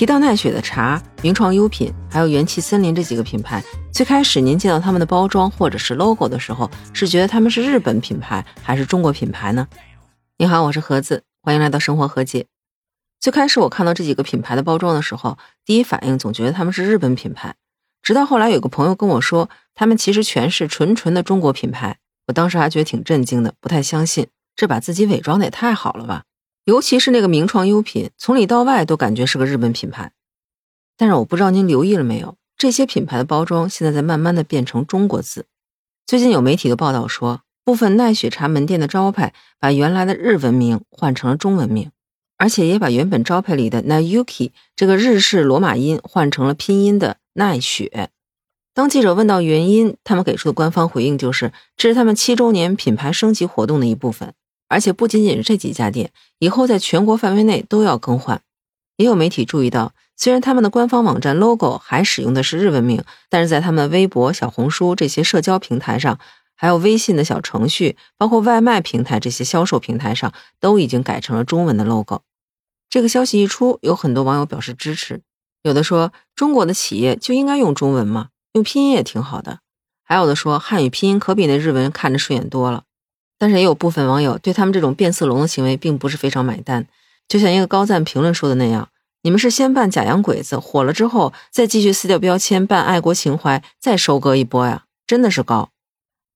提到奈雪的茶、名创优品，还有元气森林这几个品牌，最开始您见到他们的包装或者是 logo 的时候，是觉得他们是日本品牌还是中国品牌呢？你好，我是盒子，欢迎来到生活和解。最开始我看到这几个品牌的包装的时候，第一反应总觉得他们是日本品牌，直到后来有个朋友跟我说，他们其实全是纯纯的中国品牌，我当时还觉得挺震惊的，不太相信，这把自己伪装的也太好了吧。尤其是那个名创优品，从里到外都感觉是个日本品牌。但是我不知道您留意了没有，这些品牌的包装现在在慢慢的变成中国字。最近有媒体的报道说，部分奈雪茶门店的招牌把原来的日文名换成了中文名，而且也把原本招牌里的 Nayuki 这个日式罗马音换成了拼音的奈雪。当记者问到原因，他们给出的官方回应就是，这是他们七周年品牌升级活动的一部分。而且不仅仅是这几家店，以后在全国范围内都要更换。也有媒体注意到，虽然他们的官方网站 logo 还使用的是日文名，但是在他们微博、小红书这些社交平台上，还有微信的小程序，包括外卖平台这些销售平台上，都已经改成了中文的 logo。这个消息一出，有很多网友表示支持，有的说中国的企业就应该用中文嘛，用拼音也挺好的；还有的说汉语拼音可比那日文看着顺眼多了。但是也有部分网友对他们这种变色龙的行为并不是非常买单，就像一个高赞评论说的那样：“你们是先扮假洋鬼子，火了之后再继续撕掉标签，扮爱国情怀，再收割一波呀，真的是高。”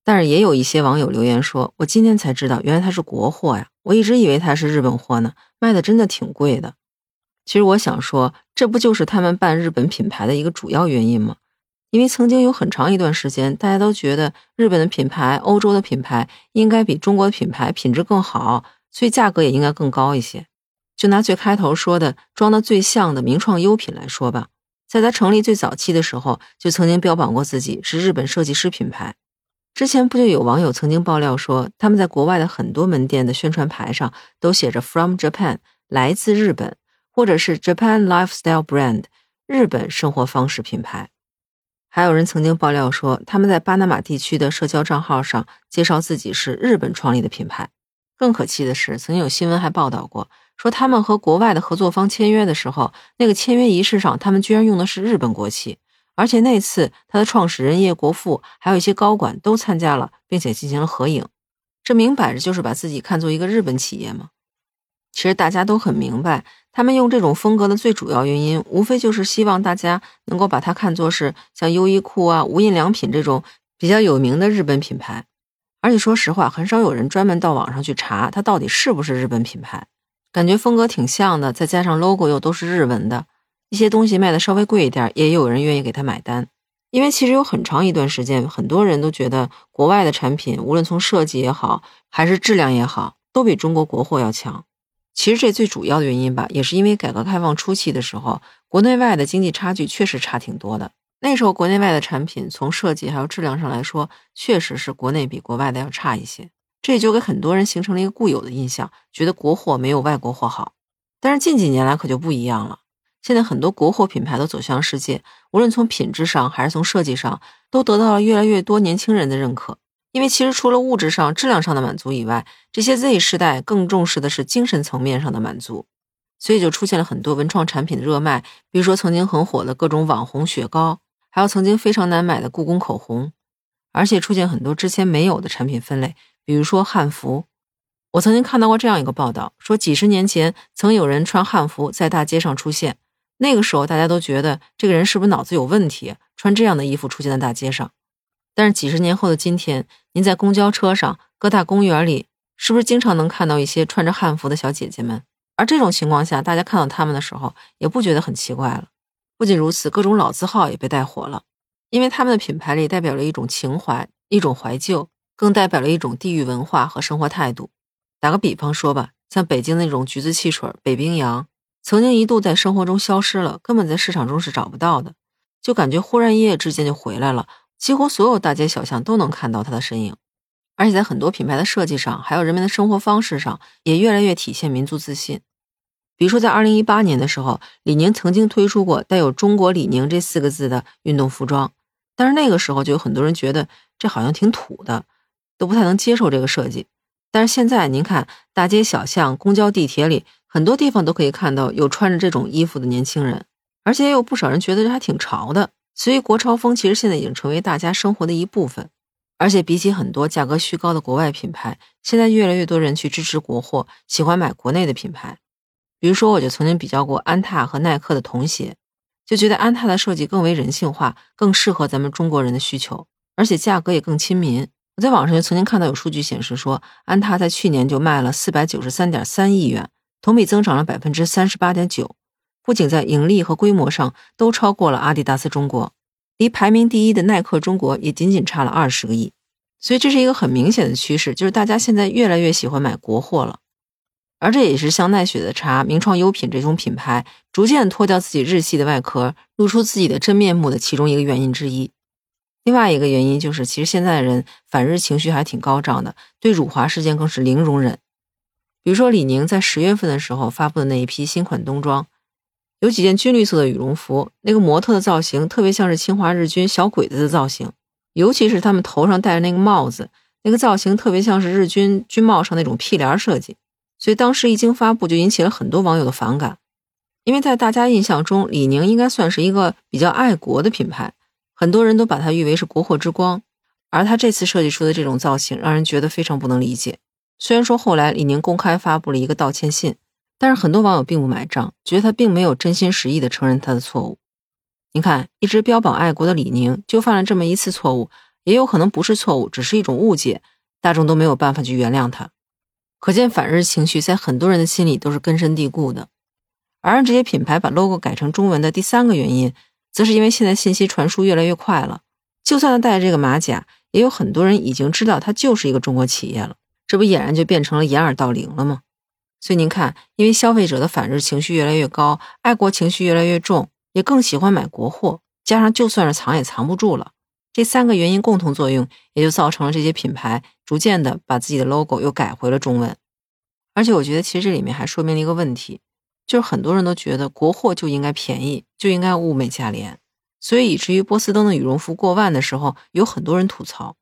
但是也有一些网友留言说：“我今天才知道，原来它是国货呀，我一直以为它是日本货呢，卖的真的挺贵的。”其实我想说，这不就是他们办日本品牌的一个主要原因吗？因为曾经有很长一段时间，大家都觉得日本的品牌、欧洲的品牌应该比中国的品牌品质更好，所以价格也应该更高一些。就拿最开头说的装的最像的名创优品来说吧，在它成立最早期的时候，就曾经标榜过自己是日本设计师品牌。之前不就有网友曾经爆料说，他们在国外的很多门店的宣传牌上都写着 “From Japan”，来自日本，或者是 “Japan Lifestyle Brand”，日本生活方式品牌。还有人曾经爆料说，他们在巴拿马地区的社交账号上介绍自己是日本创立的品牌。更可气的是，曾经有新闻还报道过，说他们和国外的合作方签约的时候，那个签约仪式上，他们居然用的是日本国旗，而且那次他的创始人叶国富还有一些高管都参加了，并且进行了合影。这明摆着就是把自己看作一个日本企业吗？其实大家都很明白。他们用这种风格的最主要原因，无非就是希望大家能够把它看作是像优衣库啊、无印良品这种比较有名的日本品牌。而且说实话，很少有人专门到网上去查它到底是不是日本品牌。感觉风格挺像的，再加上 logo 又都是日文的，一些东西卖的稍微贵一点，也有人愿意给他买单。因为其实有很长一段时间，很多人都觉得国外的产品，无论从设计也好，还是质量也好，都比中国国货要强。其实这最主要的原因吧，也是因为改革开放初期的时候，国内外的经济差距确实差挺多的。那时候国内外的产品从设计还有质量上来说，确实是国内比国外的要差一些。这也就给很多人形成了一个固有的印象，觉得国货没有外国货好。但是近几年来可就不一样了，现在很多国货品牌都走向世界，无论从品质上还是从设计上，都得到了越来越多年轻人的认可。因为其实除了物质上、质量上的满足以外，这些 Z 世代更重视的是精神层面上的满足，所以就出现了很多文创产品的热卖。比如说曾经很火的各种网红雪糕，还有曾经非常难买的故宫口红，而且出现很多之前没有的产品分类，比如说汉服。我曾经看到过这样一个报道，说几十年前曾有人穿汉服在大街上出现，那个时候大家都觉得这个人是不是脑子有问题，穿这样的衣服出现在大街上。但是几十年后的今天，您在公交车上、各大公园里，是不是经常能看到一些穿着汉服的小姐姐们？而这种情况下，大家看到她们的时候，也不觉得很奇怪了。不仅如此，各种老字号也被带火了，因为他们的品牌里代表了一种情怀、一种怀旧，更代表了一种地域文化和生活态度。打个比方说吧，像北京那种橘子汽水、北冰洋，曾经一度在生活中消失了，根本在市场中是找不到的，就感觉忽然一夜之间就回来了。几乎所有大街小巷都能看到它的身影，而且在很多品牌的设计上，还有人们的生活方式上，也越来越体现民族自信。比如说，在二零一八年的时候，李宁曾经推出过带有“中国李宁”这四个字的运动服装，但是那个时候就有很多人觉得这好像挺土的，都不太能接受这个设计。但是现在您看，大街小巷、公交、地铁里，很多地方都可以看到有穿着这种衣服的年轻人，而且也有不少人觉得这还挺潮的。所以国潮风其实现在已经成为大家生活的一部分。而且比起很多价格虚高的国外品牌，现在越来越多人去支持国货，喜欢买国内的品牌。比如说，我就曾经比较过安踏和耐克的童鞋，就觉得安踏的设计更为人性化，更适合咱们中国人的需求，而且价格也更亲民。我在网上就曾经看到有数据显示说，安踏在去年就卖了四百九十三点三亿元，同比增长了百分之三十八点九，不仅在盈利和规模上都超过了阿迪达斯中国。离排名第一的耐克中国也仅仅差了二十个亿，所以这是一个很明显的趋势，就是大家现在越来越喜欢买国货了。而这也是像奈雪的茶、名创优品这种品牌逐渐脱掉自己日系的外壳，露出自己的真面目的其中一个原因之一。另外一个原因就是，其实现在的人反日情绪还挺高涨的，对辱华事件更是零容忍。比如说李宁在十月份的时候发布的那一批新款冬装。有几件军绿色的羽绒服，那个模特的造型特别像是侵华日军小鬼子的造型，尤其是他们头上戴的那个帽子，那个造型特别像是日军军帽上那种屁帘设计，所以当时一经发布就引起了很多网友的反感。因为在大家印象中，李宁应该算是一个比较爱国的品牌，很多人都把它誉为是国货之光，而他这次设计出的这种造型，让人觉得非常不能理解。虽然说后来李宁公开发布了一个道歉信。但是很多网友并不买账，觉得他并没有真心实意的承认他的错误。你看，一直标榜爱国的李宁就犯了这么一次错误，也有可能不是错误，只是一种误解，大众都没有办法去原谅他。可见反日情绪在很多人的心里都是根深蒂固的。而让这些品牌把 logo 改成中文的第三个原因，则是因为现在信息传输越来越快了，就算他戴着这个马甲，也有很多人已经知道他就是一个中国企业了，这不俨然就变成了掩耳盗铃了吗？所以您看，因为消费者的反日情绪越来越高，爱国情绪越来越重，也更喜欢买国货。加上就算是藏也藏不住了，这三个原因共同作用，也就造成了这些品牌逐渐的把自己的 logo 又改回了中文。而且我觉得，其实这里面还说明了一个问题，就是很多人都觉得国货就应该便宜，就应该物美价廉，所以以至于波司登的羽绒服过万的时候，有很多人吐槽。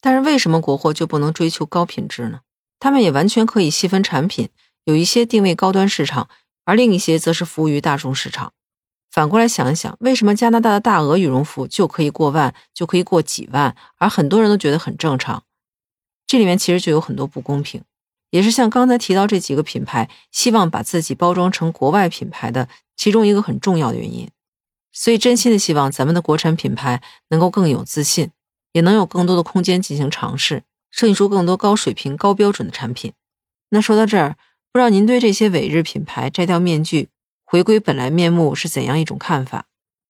但是为什么国货就不能追求高品质呢？他们也完全可以细分产品。有一些定位高端市场，而另一些则是服务于大众市场。反过来想一想，为什么加拿大的大鹅羽绒服就可以过万，就可以过几万，而很多人都觉得很正常？这里面其实就有很多不公平，也是像刚才提到这几个品牌希望把自己包装成国外品牌的其中一个很重要的原因。所以，真心的希望咱们的国产品牌能够更有自信，也能有更多的空间进行尝试，设计出更多高水平、高标准的产品。那说到这儿。不知道您对这些伪日品牌摘掉面具、回归本来面目是怎样一种看法？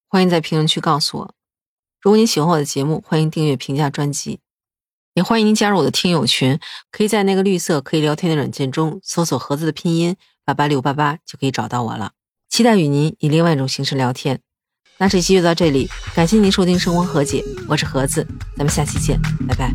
欢迎在评论区告诉我。如果您喜欢我的节目，欢迎订阅、评价专辑，也欢迎您加入我的听友群。可以在那个绿色可以聊天的软件中搜索“盒子”的拼音“八八六八八”，就可以找到我了。期待与您以另外一种形式聊天。那这期就到这里，感谢您收听《生活和解》，我是盒子，咱们下期见，拜拜。